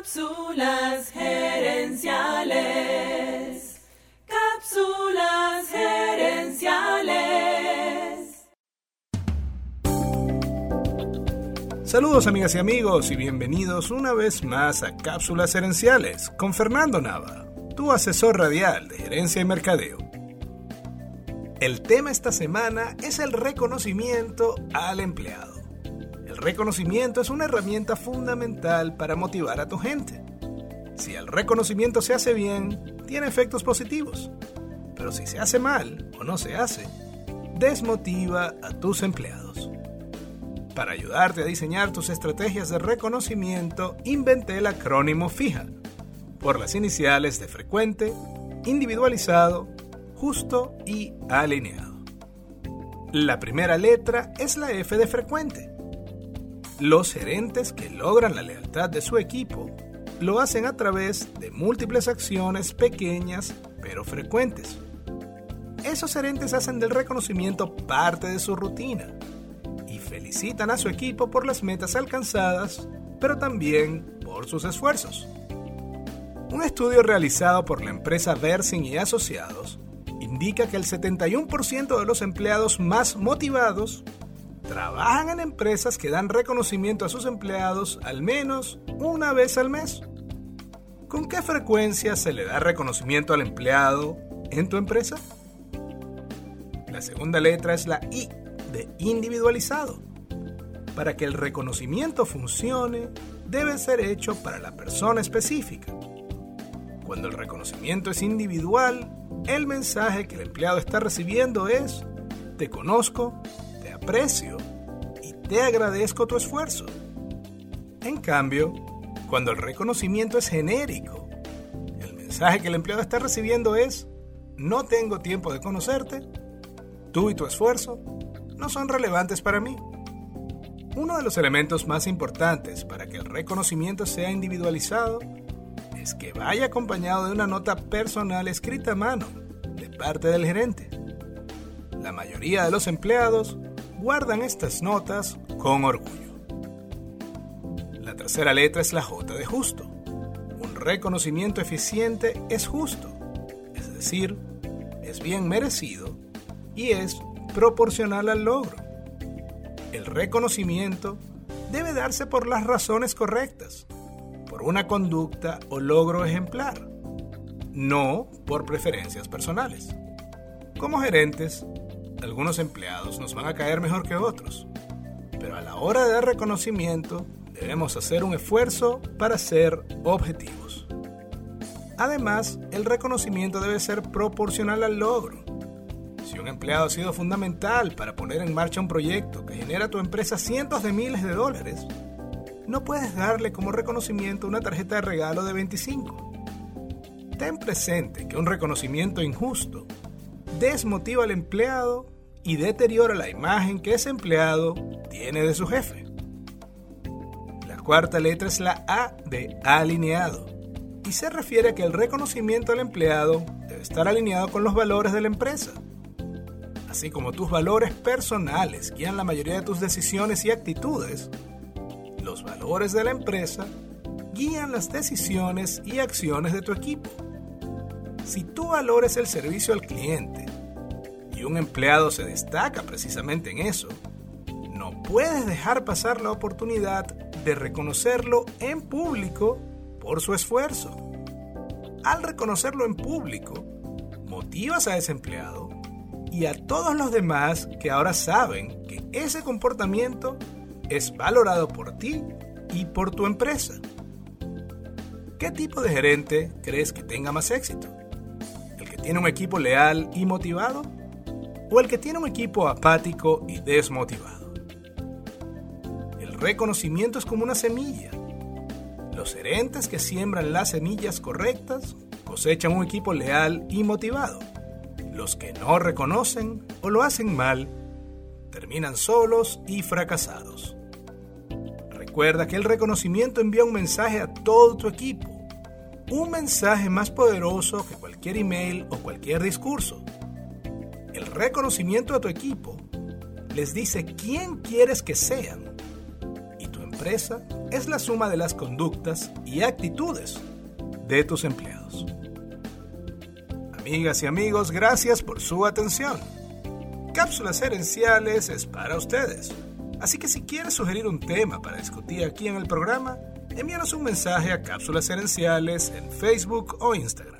Cápsulas gerenciales. Cápsulas gerenciales. Saludos amigas y amigos y bienvenidos una vez más a Cápsulas Gerenciales con Fernando Nava, tu asesor radial de gerencia y mercadeo. El tema esta semana es el reconocimiento al empleado. El reconocimiento es una herramienta fundamental para motivar a tu gente. Si el reconocimiento se hace bien, tiene efectos positivos. Pero si se hace mal o no se hace, desmotiva a tus empleados. Para ayudarte a diseñar tus estrategias de reconocimiento, inventé el acrónimo FIJA, por las iniciales de frecuente, individualizado, justo y alineado. La primera letra es la F de frecuente los gerentes que logran la lealtad de su equipo lo hacen a través de múltiples acciones pequeñas pero frecuentes. Esos gerentes hacen del reconocimiento parte de su rutina y felicitan a su equipo por las metas alcanzadas, pero también por sus esfuerzos. Un estudio realizado por la empresa Versing y Asociados indica que el 71% de los empleados más motivados trabajan en empresas que dan reconocimiento a sus empleados al menos una vez al mes. ¿Con qué frecuencia se le da reconocimiento al empleado en tu empresa? La segunda letra es la I de individualizado. Para que el reconocimiento funcione, debe ser hecho para la persona específica. Cuando el reconocimiento es individual, el mensaje que el empleado está recibiendo es, te conozco, aprecio y te agradezco tu esfuerzo. En cambio, cuando el reconocimiento es genérico, el mensaje que el empleado está recibiendo es, no tengo tiempo de conocerte, tú y tu esfuerzo no son relevantes para mí. Uno de los elementos más importantes para que el reconocimiento sea individualizado es que vaya acompañado de una nota personal escrita a mano de parte del gerente. La mayoría de los empleados guardan estas notas con orgullo. La tercera letra es la J de justo. Un reconocimiento eficiente es justo, es decir, es bien merecido y es proporcional al logro. El reconocimiento debe darse por las razones correctas, por una conducta o logro ejemplar, no por preferencias personales. Como gerentes, algunos empleados nos van a caer mejor que otros, pero a la hora de dar reconocimiento debemos hacer un esfuerzo para ser objetivos. Además, el reconocimiento debe ser proporcional al logro. Si un empleado ha sido fundamental para poner en marcha un proyecto que genera a tu empresa cientos de miles de dólares, no puedes darle como reconocimiento una tarjeta de regalo de 25. Ten presente que un reconocimiento injusto desmotiva al empleado y deteriora la imagen que ese empleado tiene de su jefe. La cuarta letra es la A de alineado y se refiere a que el reconocimiento al empleado debe estar alineado con los valores de la empresa. Así como tus valores personales guían la mayoría de tus decisiones y actitudes, los valores de la empresa guían las decisiones y acciones de tu equipo. Si tu valor es el servicio al cliente y un empleado se destaca precisamente en eso, no puedes dejar pasar la oportunidad de reconocerlo en público por su esfuerzo. Al reconocerlo en público, motivas a ese empleado y a todos los demás que ahora saben que ese comportamiento es valorado por ti y por tu empresa. ¿Qué tipo de gerente crees que tenga más éxito? ¿El que tiene un equipo leal y motivado? O el que tiene un equipo apático y desmotivado. El reconocimiento es como una semilla. Los gerentes que siembran las semillas correctas cosechan un equipo leal y motivado. Los que no reconocen o lo hacen mal terminan solos y fracasados. Recuerda que el reconocimiento envía un mensaje a todo tu equipo, un mensaje más poderoso que cualquier email o cualquier discurso el reconocimiento a tu equipo les dice quién quieres que sean y tu empresa es la suma de las conductas y actitudes de tus empleados. Amigas y amigos, gracias por su atención. Cápsulas Herenciales es para ustedes. Así que si quieres sugerir un tema para discutir aquí en el programa, envíanos un mensaje a Cápsulas Herenciales en Facebook o Instagram.